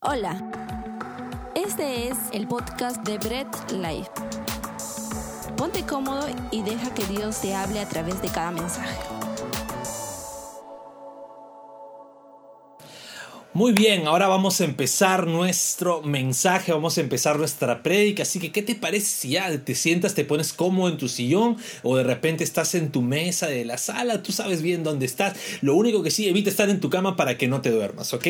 Hola, este es el podcast de Bread Life. Ponte cómodo y deja que Dios te hable a través de cada mensaje. Muy bien, ahora vamos a empezar nuestro mensaje, vamos a empezar nuestra prédica, así que ¿qué te parece si ya te sientas, te pones cómodo en tu sillón o de repente estás en tu mesa de la sala, tú sabes bien dónde estás, lo único que sí, evita estar en tu cama para que no te duermas, ¿ok?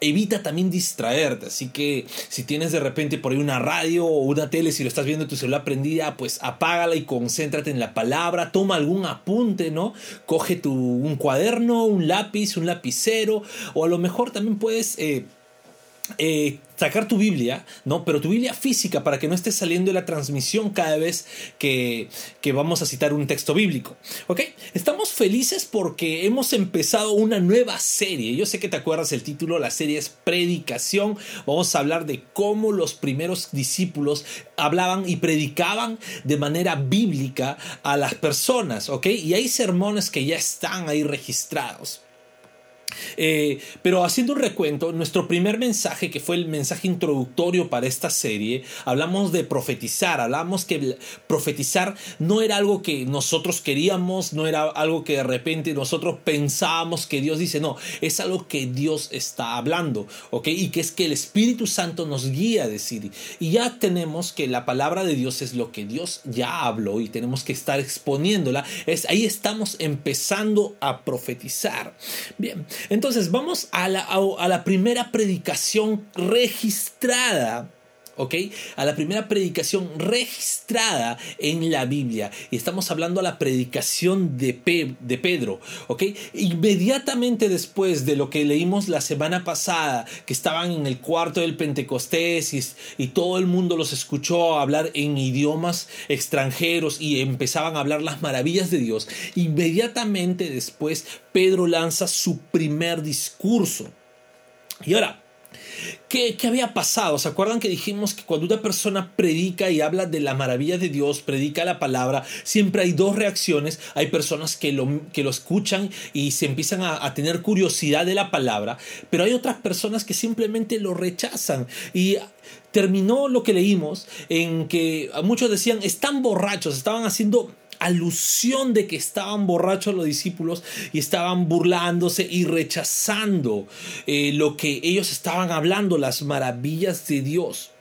Evita también distraerte. Así que si tienes de repente por ahí una radio o una tele, si lo estás viendo en tu celular prendida, pues apágala y concéntrate en la palabra. Toma algún apunte, ¿no? Coge tu, un cuaderno, un lápiz, un lapicero. O a lo mejor también puedes... Eh, eh, sacar tu Biblia, ¿no? Pero tu Biblia física para que no esté saliendo de la transmisión cada vez que, que, vamos a citar un texto bíblico. ¿Ok? Estamos felices porque hemos empezado una nueva serie. Yo sé que te acuerdas el título, la serie es Predicación. Vamos a hablar de cómo los primeros discípulos hablaban y predicaban de manera bíblica a las personas, ¿ok? Y hay sermones que ya están ahí registrados. Eh, pero haciendo un recuento, nuestro primer mensaje, que fue el mensaje introductorio para esta serie, hablamos de profetizar, hablamos que profetizar no era algo que nosotros queríamos, no era algo que de repente nosotros pensábamos que Dios dice, no, es algo que Dios está hablando, ¿ok? Y que es que el Espíritu Santo nos guía a decir. Y ya tenemos que la palabra de Dios es lo que Dios ya habló y tenemos que estar exponiéndola. Es, ahí estamos empezando a profetizar. Bien, entonces vamos a la, a, la primera predicación registrada ¿ok? A la primera predicación registrada en la Biblia. Y estamos hablando a la predicación de, de, Pedro, ¿ok? Inmediatamente después de lo que leímos la semana pasada, que estaban en el cuarto del Pentecostés y, y todo el mundo los escuchó hablar en idiomas extranjeros y empezaban a hablar las maravillas de Dios, inmediatamente después Pedro lanza su primer discurso. Y ahora, ¿Qué, había pasado? ¿Se acuerdan que dijimos que cuando una persona predica y habla de la maravilla de Dios, predica la palabra, siempre hay dos reacciones? Hay personas que lo, que lo escuchan y se empiezan a, tener curiosidad de la palabra, pero hay otras personas que simplemente lo rechazan. Y terminó lo que leímos en que muchos decían, están borrachos, estaban haciendo alusión de que estaban borrachos los discípulos y estaban burlándose y rechazando eh, lo que ellos estaban hablando, las maravillas de Dios.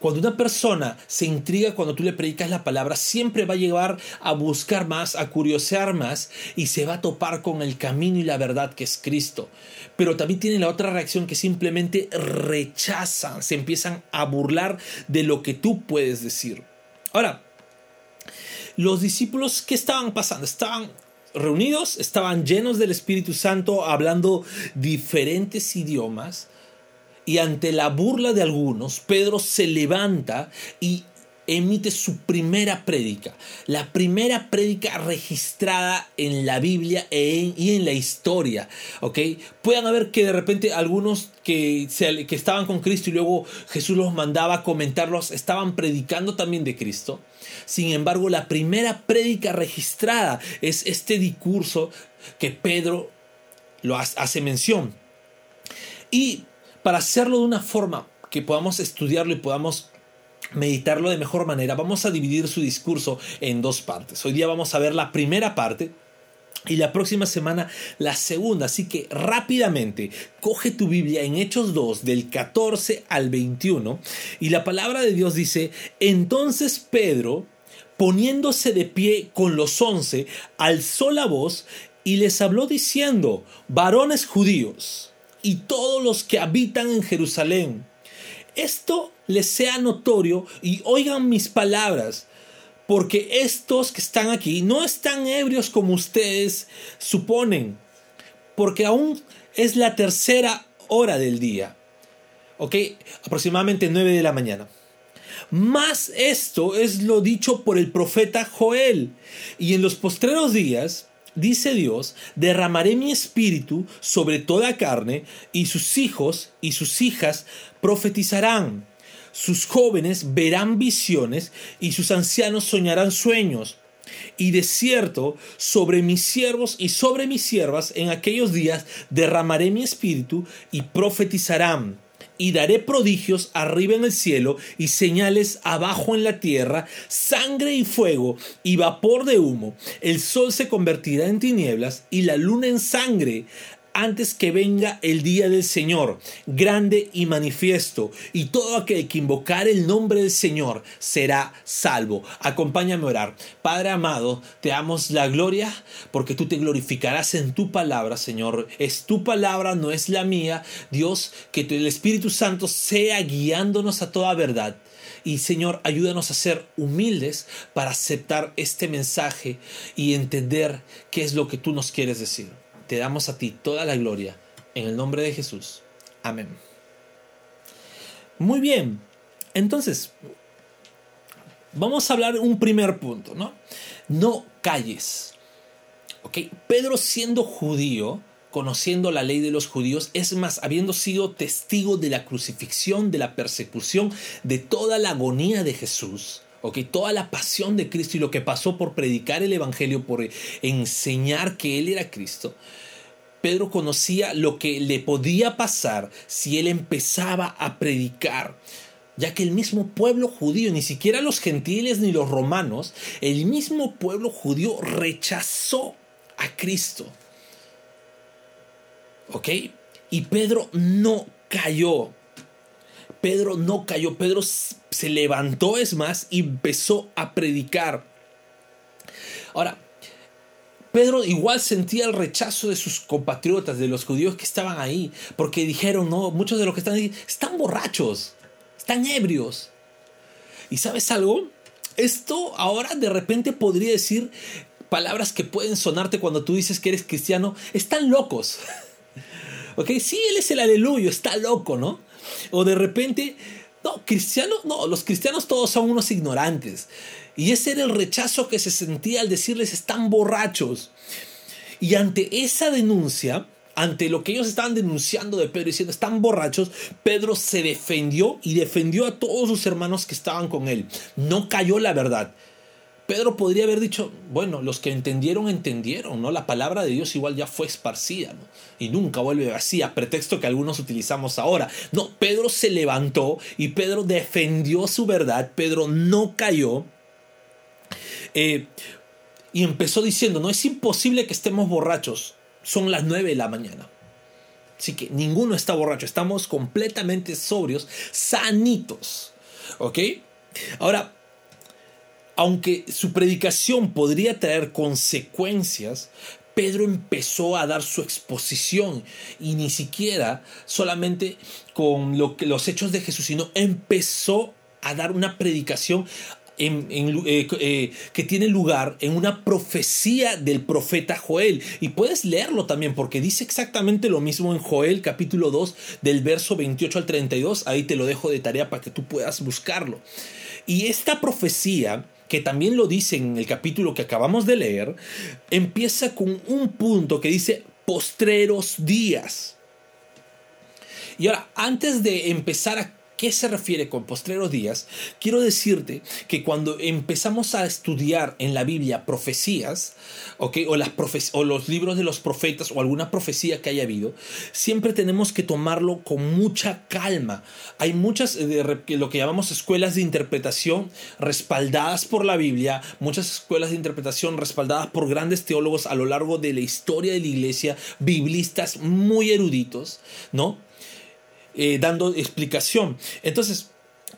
Cuando una persona se intriga cuando tú le predicas la palabra, siempre va a llevar a buscar más, a curiosear más y se va a topar con el camino y la verdad que es Cristo. Pero también tiene la otra reacción que simplemente rechazan, se empiezan a burlar de lo que tú puedes decir. Ahora, los discípulos, ¿qué estaban pasando? Estaban reunidos, estaban llenos del Espíritu Santo, hablando diferentes idiomas. Y ante la burla de algunos, Pedro se levanta y emite su primera prédica, la primera prédica registrada en la Biblia e y en la historia, ¿ok? Puedan haber que de repente algunos que, que estaban con Cristo y luego Jesús los mandaba a comentarlos, estaban predicando también de Cristo. Sin embargo, la primera prédica registrada es este discurso que Pedro lo hace mención. Y para hacerlo de una forma que podamos estudiarlo y podamos meditarlo de mejor manera, vamos a dividir su discurso en dos partes. Hoy día vamos a ver la primera parte y la próxima semana la segunda. Así que rápidamente coge tu Biblia en Hechos 2 del 14 al 21 y la palabra de Dios dice, entonces Pedro, poniéndose de pie con los once, alzó la voz y les habló diciendo, varones judíos y todos los que habitan en Jerusalén, esto les sea notorio y oigan mis palabras, porque estos que están aquí no están ebrios como ustedes suponen, porque aún es la tercera hora del día, ¿ok? Aproximadamente nueve de la mañana. Más esto es lo dicho por el profeta Joel, y en los postreros días dice Dios, derramaré mi espíritu sobre toda carne, y sus hijos y sus hijas profetizarán. Sus jóvenes verán visiones y sus ancianos soñarán sueños. Y de cierto, sobre mis siervos y sobre mis siervas en aquellos días derramaré mi espíritu y profetizarán. Y daré prodigios arriba en el cielo y señales abajo en la tierra, sangre y fuego y vapor de humo. El sol se convertirá en tinieblas y la luna en sangre antes que venga el día del Señor, grande y manifiesto, y todo aquel que invocar el nombre del Señor será salvo. Acompáñame a orar. Padre amado, te damos la gloria porque tú te glorificarás en tu palabra, Señor. Es tu palabra, no es la mía. Dios, que el Espíritu Santo sea guiándonos a toda verdad. Y Señor, ayúdanos a ser humildes para aceptar este mensaje y entender qué es lo que tú nos quieres decir te damos a ti toda la gloria. En el nombre de Jesús. Amén. Muy bien. Entonces, vamos a hablar un primer punto, ¿no? No calles. ¿Ok? Pedro siendo judío, conociendo la ley de los judíos, es más, habiendo sido testigo de la crucifixión, de la persecución, de toda la agonía de Jesús, ¿ok? Toda la pasión de Cristo y lo que pasó por predicar el Evangelio, por enseñar que Él era Cristo, Pedro conocía lo que le podía pasar si él empezaba a predicar ya que el mismo pueblo judío, ni siquiera los gentiles ni los romanos, el mismo pueblo judío rechazó a Cristo. ¿Ok? Y Pedro no cayó. Pedro no cayó, Pedro se levantó, es más, y empezó a predicar. Ahora, Pedro igual sentía el rechazo de sus compatriotas, de los judíos que estaban ahí, porque dijeron, no, muchos de los que están ahí están borrachos, están ebrios. ¿Y sabes algo? Esto ahora de repente podría decir palabras que pueden sonarte cuando tú dices que eres cristiano, están locos. ¿Ok? Sí, él es el aleluyo, está loco, ¿no? O de repente, no, cristiano, no, los cristianos todos son unos ignorantes. Y ese era el rechazo que se sentía al decirles están borrachos. Y ante esa denuncia, ante lo que ellos estaban denunciando de Pedro diciendo están borrachos, Pedro se defendió y defendió a todos sus hermanos que estaban con él. No cayó la verdad. Pedro podría haber dicho, bueno, los que entendieron, entendieron, ¿no? La palabra de Dios igual ya fue esparcida, ¿no? Y nunca vuelve así, a pretexto que algunos utilizamos ahora. No, Pedro se levantó y Pedro defendió su verdad, Pedro no cayó eh, y empezó diciendo, no es imposible que estemos borrachos, son las 9 de la mañana. Así que ninguno está borracho, estamos completamente sobrios, sanitos. ¿Ok? Ahora, aunque su predicación podría traer consecuencias, Pedro empezó a dar su exposición y ni siquiera solamente con los hechos de Jesús, sino empezó a dar una predicación eh, eh, que tiene lugar en una profecía del profeta Joel. Y puedes leerlo también porque dice exactamente lo mismo en Joel capítulo 2 del verso 28 al 32. Ahí te lo dejo de tarea para que tú puedas buscarlo. Y esta profecía que también lo dice en el capítulo que acabamos de leer, empieza con un punto que dice postreros días. Y ahora, antes de empezar a qué se refiere con postreros días? Quiero decirte que cuando empezamos a estudiar en la Biblia profecías, o, las o los libros de los profetas o alguna profecía que haya habido, siempre tenemos que tomarlo con mucha calma. Hay muchas, eh, de, lo que llamamos escuelas de interpretación respaldadas por la Biblia, muchas escuelas de interpretación respaldadas por grandes teólogos a lo largo de la historia de la iglesia, biblistas muy eruditos, ¿no? Eh, dando explicación. Entonces,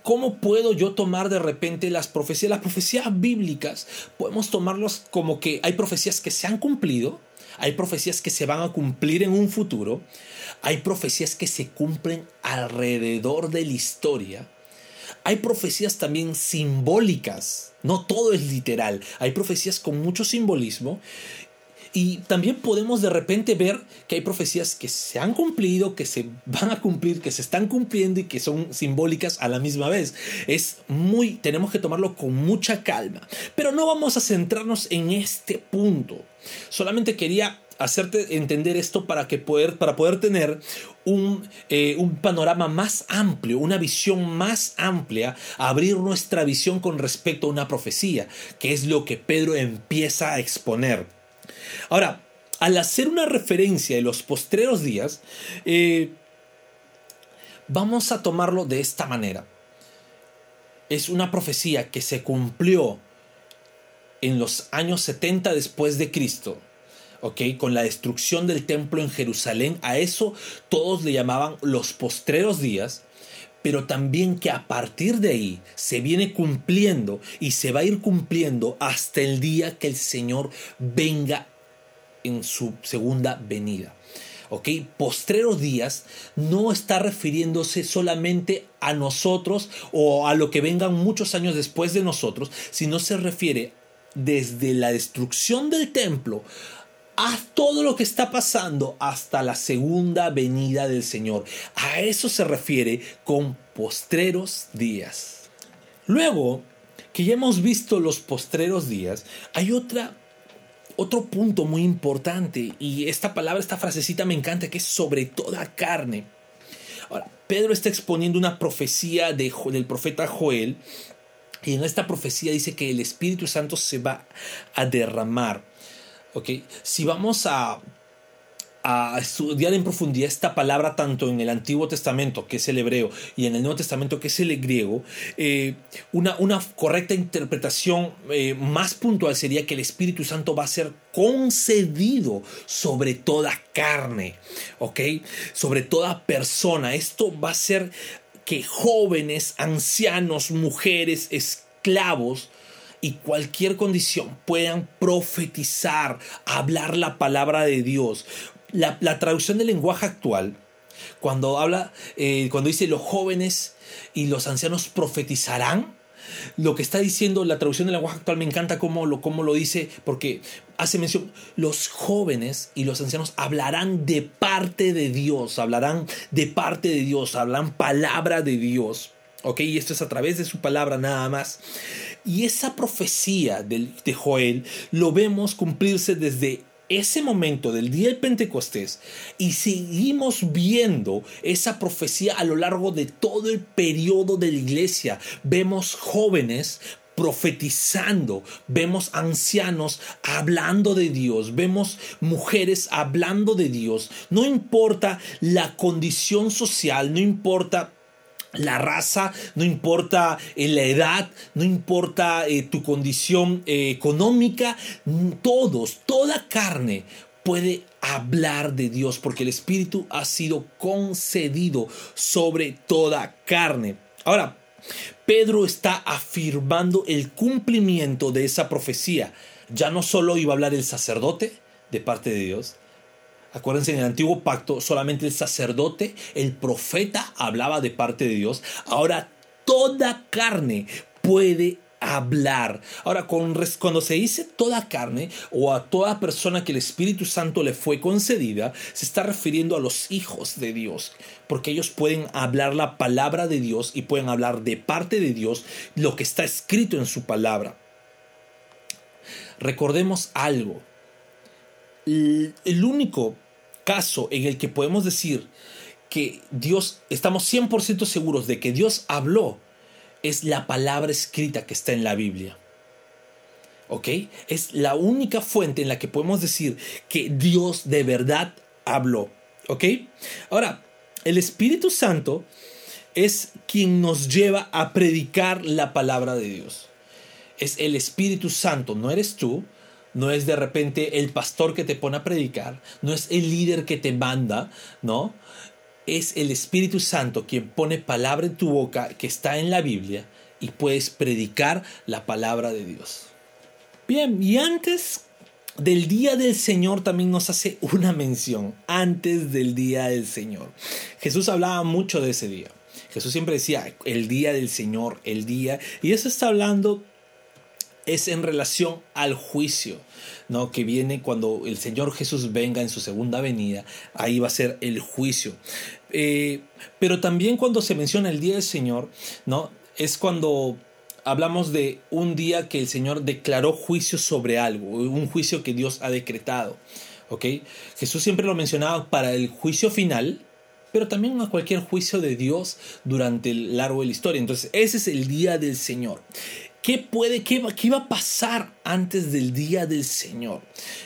¿Cómo puedo yo tomar de repente las profecías? Las profecías bíblicas podemos tomarlos como que hay profecías que se han cumplido, hay profecías que se van a cumplir en un futuro, hay profecías que se cumplen alrededor de la historia, hay profecías también simbólicas, no todo es literal, hay profecías con mucho simbolismo y también podemos de repente ver que hay profecías que se han cumplido, que se van a cumplir, que se están cumpliendo y que son simbólicas a la misma vez. Es muy, tenemos que tomarlo con mucha calma. Pero no vamos a centrarnos en este punto. Solamente quería hacerte entender esto para, que poder, para poder tener un, eh, un, panorama más amplio, una visión más amplia, abrir nuestra visión con respecto a una profecía, que es lo que Pedro empieza a exponer. Ahora, al hacer una referencia de los postreros días, eh, Vamos a tomarlo de esta manera. Es una profecía que se cumplió en los años 70 después de Cristo. ¿ok? Con la destrucción del templo en Jerusalén, a eso todos le llamaban los postreros días, pero también que a partir de ahí se viene cumpliendo y se va a ir cumpliendo hasta el día que el Señor venga en su segunda venida. ¿ok? Postreros días no está refiriéndose solamente a nosotros o a lo que vengan muchos años después de nosotros, sino se refiere desde la destrucción del templo a todo lo que está pasando hasta la segunda venida del Señor. A eso se refiere con postreros días. Luego que ya hemos visto los postreros días, hay otra otro punto muy importante, y esta palabra, esta frasecita me encanta, que es sobre toda carne. Pedro está exponiendo una profecía de, del profeta Joel, y en esta profecía dice que el Espíritu Santo se va a derramar. ¿Ok? Si vamos a a estudiar en profundidad esta palabra tanto en el Antiguo Testamento, que es el hebreo, y en el Nuevo Testamento, que es el griego, eh, una, una, correcta interpretación eh, más puntual sería que el Espíritu Santo va a ser concedido sobre toda carne, ¿ok? Sobre toda persona. Esto va a ser que jóvenes, ancianos, mujeres, esclavos, y cualquier condición puedan profetizar, hablar la palabra de Dios, la, traducción del lenguaje actual, cuando habla, eh, cuando dice los jóvenes y los ancianos profetizarán, lo que está diciendo la traducción del lenguaje actual me encanta cómo lo, cómo lo dice, porque hace mención, los jóvenes y los ancianos hablarán de parte de Dios, hablarán de parte de Dios, hablarán palabra de Dios. ¿Ok? Y esto es a través de su palabra nada más. Y esa profecía de, Joel lo vemos cumplirse desde ese momento del día del Pentecostés y seguimos viendo esa profecía a lo largo de todo el periodo de la iglesia. Vemos jóvenes profetizando, vemos ancianos hablando de Dios, vemos mujeres hablando de Dios. No importa la condición social, no importa la raza, no importa eh, la edad, no importa eh, tu condición eh, económica, todos, toda carne puede hablar de Dios porque el Espíritu ha sido concedido sobre toda carne. Ahora, Pedro está afirmando el cumplimiento de esa profecía. Ya no solo iba a hablar el sacerdote de parte de Dios, Acuérdense, en el antiguo pacto solamente el sacerdote, el profeta hablaba de parte de Dios. Ahora toda carne puede hablar. Ahora, cuando se dice toda carne o a toda persona que el Espíritu Santo le fue concedida, se está refiriendo a los hijos de Dios, porque ellos pueden hablar la palabra de Dios y pueden hablar de parte de Dios lo que está escrito en su palabra. Recordemos algo. El único caso en el que podemos decir que Dios, estamos 100% seguros de que Dios habló, es la palabra escrita que está en la Biblia. ¿Ok? Es la única fuente en la que podemos decir que Dios de verdad habló. ¿Ok? Ahora, el Espíritu Santo es quien nos lleva a predicar la palabra de Dios. Es el Espíritu Santo, no eres tú, no es de repente el pastor que te pone a predicar, no es el líder que te manda, ¿no? Es el Espíritu Santo quien pone palabra en tu boca que está en la Biblia y puedes predicar la palabra de Dios. Bien, y antes del día del Señor también nos hace una mención, antes del día del Señor. Jesús hablaba mucho de ese día. Jesús siempre decía, el día del Señor, el día, y eso está hablando es en relación al juicio, ¿no? Que viene cuando el Señor Jesús venga en su segunda venida, ahí va a ser el juicio. Eh, pero también cuando se menciona el día del Señor, ¿no? Es cuando hablamos de un día que el Señor declaró juicio sobre algo, un juicio que Dios ha decretado. ¿ok? Jesús siempre lo mencionaba para el juicio final, pero también a cualquier juicio de Dios durante el largo de la historia. Entonces, ese es el día del Señor. ¿Qué puede, qué, qué va a pasar antes del día del Señor?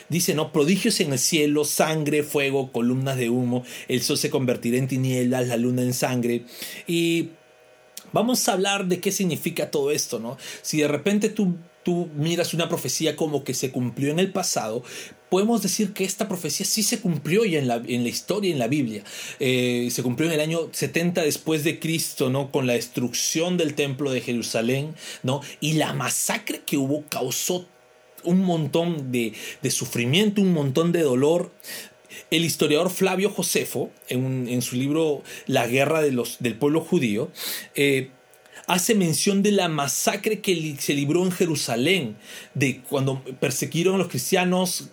Dice, ¿no? Prodigios en el cielo, sangre, fuego, columnas de humo, el sol se convertirá en tinieblas, la luna en sangre. Y vamos a hablar de qué significa todo esto, ¿no? Si de repente tú tú miras una profecía como que se cumplió en el pasado, podemos decir que esta profecía sí se cumplió ya en la, en la historia, en la Biblia. Eh, se cumplió en el año 70 después de Cristo, ¿no? Con la destrucción del templo de Jerusalén, ¿no? Y la masacre que hubo causó un montón de, sufrimiento, un montón de dolor. El historiador Flavio Josefo, en, su libro La guerra de los, del pueblo judío, eh, hace mención de la masacre que se libró en Jerusalén, de cuando perseguieron a los cristianos,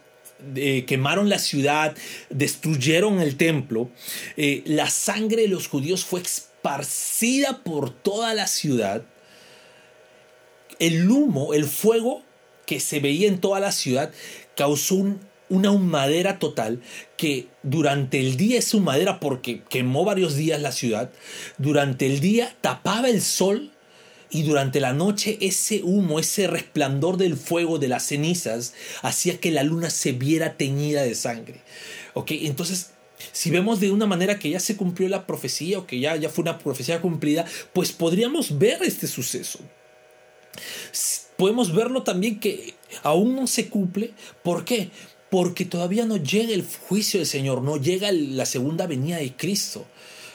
quemaron la ciudad, destruyeron el templo. Eh, la sangre de los judíos fue esparcida por toda la ciudad. El humo, el fuego que se veía en toda la ciudad causó un una humadera total que durante el día es humadera porque quemó varios días la ciudad, durante el día tapaba el sol y durante la noche ese humo, ese resplandor del fuego de las cenizas hacía que la luna se viera teñida de sangre. ¿Ok? Entonces, si vemos de una manera que ya se cumplió la profecía o que ya, ya fue una profecía cumplida, pues podríamos ver este suceso. Podemos verlo también que aún no se cumple. ¿Por qué? Porque todavía no llega el juicio del Señor, no llega la segunda venida de Cristo.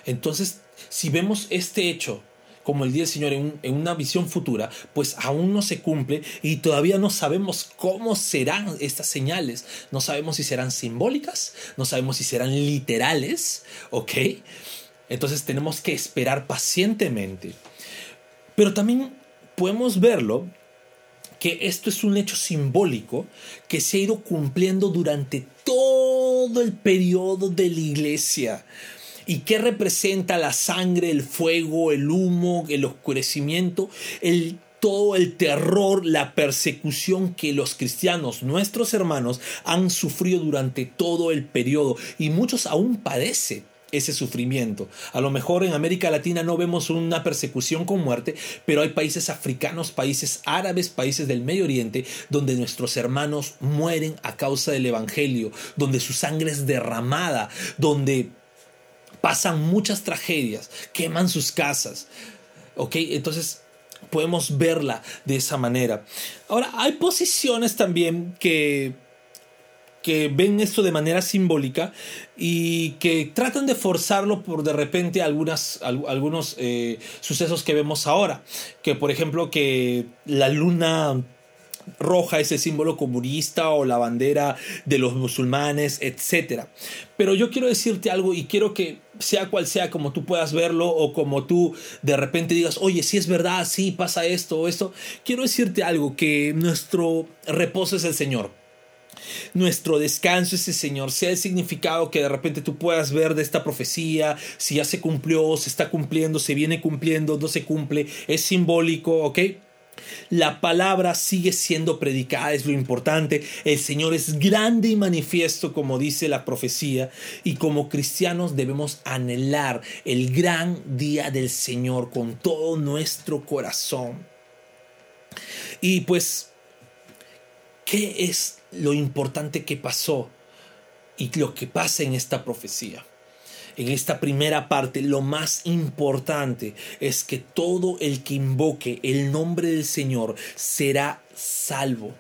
Entonces, si vemos este hecho como el día del Señor en, una visión futura, pues aún no se cumple y todavía no sabemos cómo serán estas señales. No sabemos si serán simbólicas, no sabemos si serán literales, ¿ok? Entonces tenemos que esperar pacientemente. Pero también podemos verlo que esto es un hecho simbólico que se ha ido cumpliendo durante todo el periodo de la iglesia. ¿Y qué representa la sangre, el fuego, el humo, el oscurecimiento, el todo el terror, la persecución que los cristianos, nuestros hermanos, han sufrido durante todo el periodo y muchos aún padecen ese sufrimiento. A lo mejor en América Latina no vemos una persecución con muerte, pero hay países africanos, países árabes, países del Medio Oriente, donde nuestros hermanos mueren a causa del Evangelio, donde su sangre es derramada, donde pasan muchas tragedias, queman sus casas. ¿Ok? Entonces podemos verla de esa manera. Ahora, hay posiciones también que que ven esto de manera simbólica y que tratan de forzarlo por de repente algunos eh, sucesos que vemos ahora. Que por ejemplo que la luna roja es el símbolo comunista o la bandera de los musulmanes, etc. Pero yo quiero decirte algo y quiero que sea cual sea como tú puedas verlo o como tú de repente digas, oye, si es verdad, sí pasa esto o esto, quiero decirte algo, que nuestro reposo es el Señor nuestro descanso ese Señor, sea el significado que de repente tú puedas ver de esta profecía, si ya se cumplió, se está cumpliendo, se viene cumpliendo, no se cumple, es simbólico, ¿ok? La palabra sigue siendo predicada, es lo importante. El Señor es grande y manifiesto, como dice la profecía, y como cristianos debemos anhelar el gran día del Señor con todo nuestro corazón. Y pues, ¿qué es lo importante que pasó y lo que pasa en esta profecía. En esta primera parte, lo más importante es que todo el que invoque el nombre del Señor será salvo.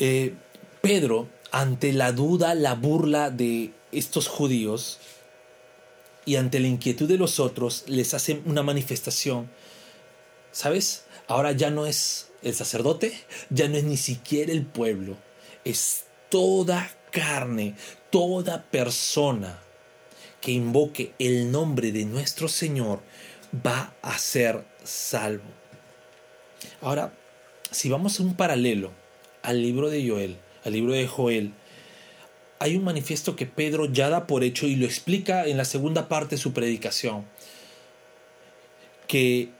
Eh, Pedro, ante la duda, la burla de estos judíos y ante la inquietud de los otros, les hace una manifestación. ¿Sabes? Ahora ya no es el sacerdote ya no es ni siquiera el pueblo, es toda carne, toda persona que invoque el nombre de nuestro Señor va a ser salvo. Ahora, si vamos a un paralelo al libro de Joel, al libro de Joel, hay un manifiesto que Pedro ya da por hecho y lo explica en la segunda parte de su predicación, que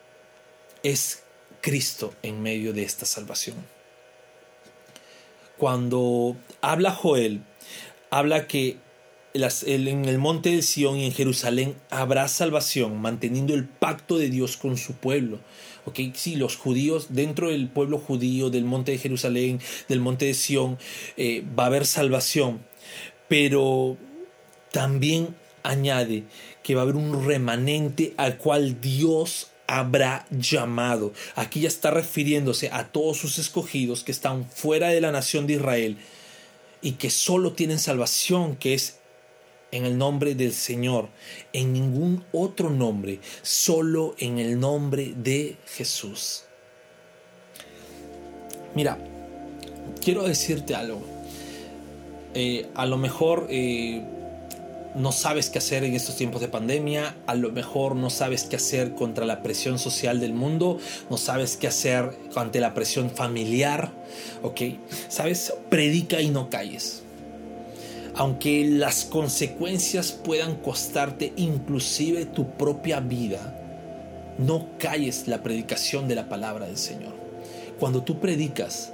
es Cristo en medio de esta salvación. Cuando habla Joel, habla que en el monte de Sión y en Jerusalén habrá salvación, manteniendo el pacto de Dios con su pueblo. ¿Okay? Sí, los judíos, dentro del pueblo judío, del monte de Jerusalén, del monte de Sión, eh, va a haber salvación. Pero también añade que va a haber un remanente al cual Dios habrá llamado. Aquí ya está refiriéndose a todos sus escogidos que están fuera de la nación de Israel y que solo tienen salvación, que es en el nombre del Señor, en ningún otro nombre, solo en el nombre de Jesús. Mira, quiero decirte algo. Eh, a lo mejor eh, no sabes qué hacer en estos tiempos de pandemia, a lo mejor no sabes qué hacer contra la presión social del mundo, no sabes qué hacer ante la presión familiar, ¿ok? ¿Sabes? Predica y no calles. Aunque las consecuencias puedan costarte inclusive tu propia vida, no calles la predicación de la palabra del Señor. Cuando tú predicas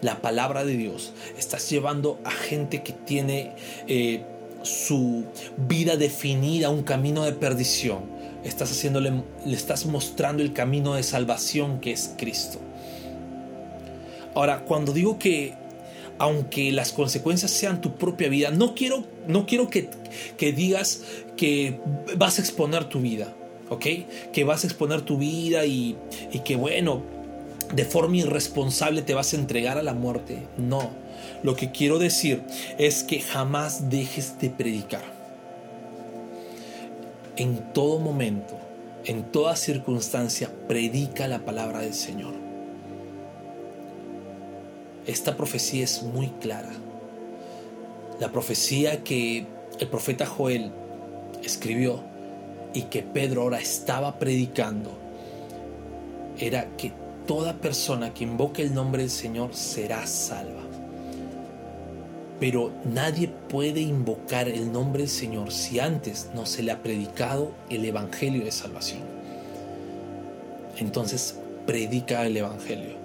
la palabra de Dios, estás llevando a gente que tiene... Eh, su vida definida un camino de perdición, estás haciéndole, le estás mostrando el camino de salvación que es Cristo. Ahora, cuando digo que aunque las consecuencias sean tu propia vida, no quiero, no quiero que, que digas que vas a exponer tu vida, ¿ok? Que vas a exponer tu vida y, y que bueno, de forma irresponsable te vas a entregar a la muerte. No lo que quiero decir es que jamás dejes de predicar. En todo momento, en toda circunstancia, predica la palabra del Señor. Esta profecía es muy clara. La profecía que el profeta Joel escribió y que Pedro ahora estaba predicando era que toda persona que invoque el nombre del Señor será salva. Pero nadie puede invocar el nombre del Señor si antes no se le ha predicado el Evangelio de salvación. Entonces, predica el Evangelio.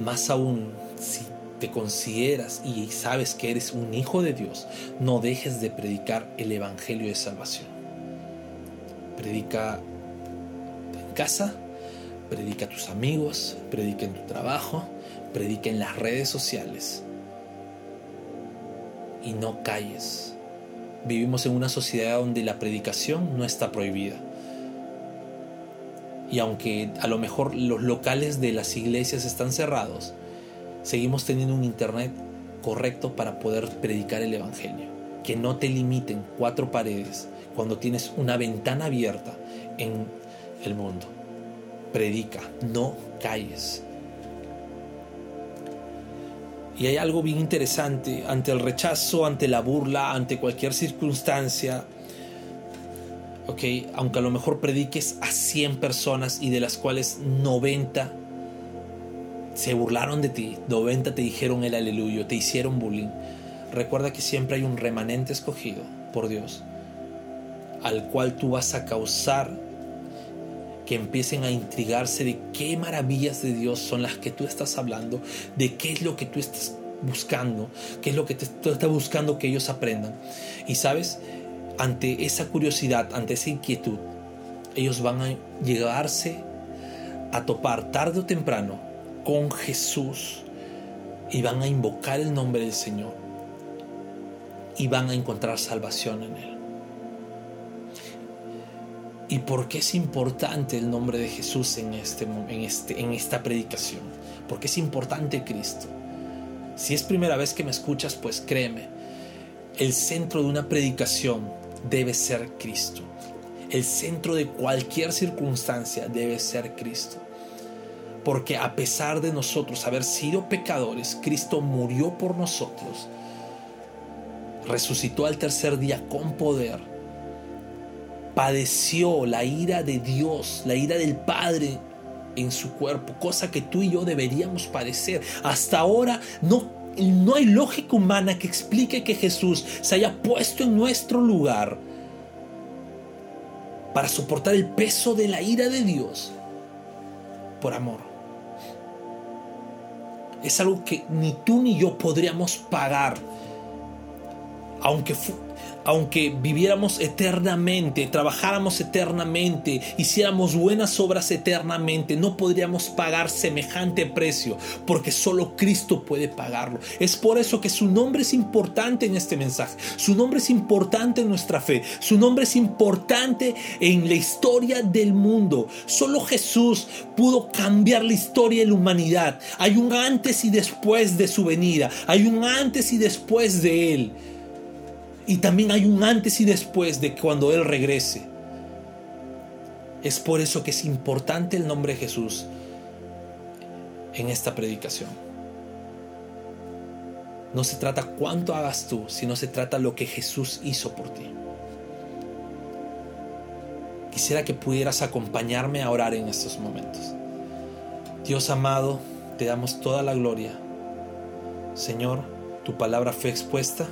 Más aún, si te consideras y sabes que eres un hijo de Dios, no dejes de predicar el Evangelio de salvación. Predica en casa, predica a tus amigos, predica en tu trabajo, predica en las redes sociales y no calles. Vivimos en una sociedad donde la predicación no está prohibida. Y aunque a lo mejor los locales de las iglesias están cerrados, seguimos teniendo un internet correcto para poder predicar el Evangelio. Que no te limiten cuatro paredes cuando tienes una ventana abierta en el mundo. Predica, no calles. Y hay algo bien interesante ante el rechazo, ante la burla, ante cualquier circunstancia. Ok, aunque a lo mejor prediques a 100 personas y de las cuales 90 se burlaron de ti, 90 te dijeron el aleluyo, te hicieron bullying. Recuerda que siempre hay un remanente escogido por Dios, al cual tú vas a causar que empiecen a intrigarse de qué maravillas de Dios son las que tú estás hablando, de qué es lo que tú estás buscando, qué es lo que tú estás buscando que ellos aprendan. Y sabes, ante esa curiosidad, ante esa inquietud, ellos van a llegarse a topar tarde o temprano con Jesús y van a invocar el nombre del Señor y van a encontrar salvación en Él. ¿Y por qué es importante el nombre de Jesús en, este, en, este, en esta predicación? ¿Por qué es importante Cristo? Si es primera vez que me escuchas, pues créeme, el centro de una predicación debe ser Cristo. El centro de cualquier circunstancia debe ser Cristo. Porque a pesar de nosotros haber sido pecadores, Cristo murió por nosotros. Resucitó al tercer día con poder padeció la ira de Dios, la ira del Padre en su cuerpo, cosa que tú y yo deberíamos padecer. Hasta ahora no, no hay lógica humana que explique que Jesús se haya puesto en nuestro lugar para soportar el peso de la ira de Dios por amor. Es algo que ni tú ni yo podríamos pagar aunque aunque viviéramos eternamente, trabajáramos eternamente, hiciéramos buenas obras eternamente, no podríamos pagar semejante precio, porque solo Cristo puede pagarlo. Es por eso que su nombre es importante en este mensaje, su nombre es importante en nuestra fe, su nombre es importante en la historia del mundo. Solo Jesús pudo cambiar la historia de la humanidad. Hay un antes y después de su venida, hay un antes y después de Él. Y también hay un antes y después de cuando Él regrese. Es por eso que es importante el nombre de Jesús en esta predicación. No se trata cuánto hagas tú, sino se trata lo que Jesús hizo por ti. Quisiera que pudieras acompañarme a orar en estos momentos. Dios amado, te damos toda la gloria. Señor, tu palabra fue expuesta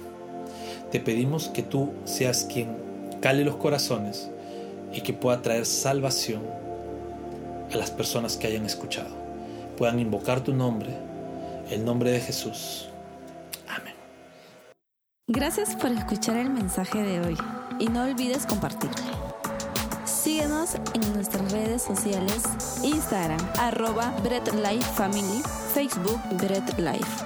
te pedimos que tú seas quien cale los corazones y que pueda traer salvación a las personas que hayan escuchado. Puedan invocar tu nombre, el nombre de Jesús. Amén. Gracias por escuchar el mensaje de hoy y no olvides compartirlo. Síguenos en nuestras redes sociales, Instagram, arroba Bread Life Family, Facebook Bread Life.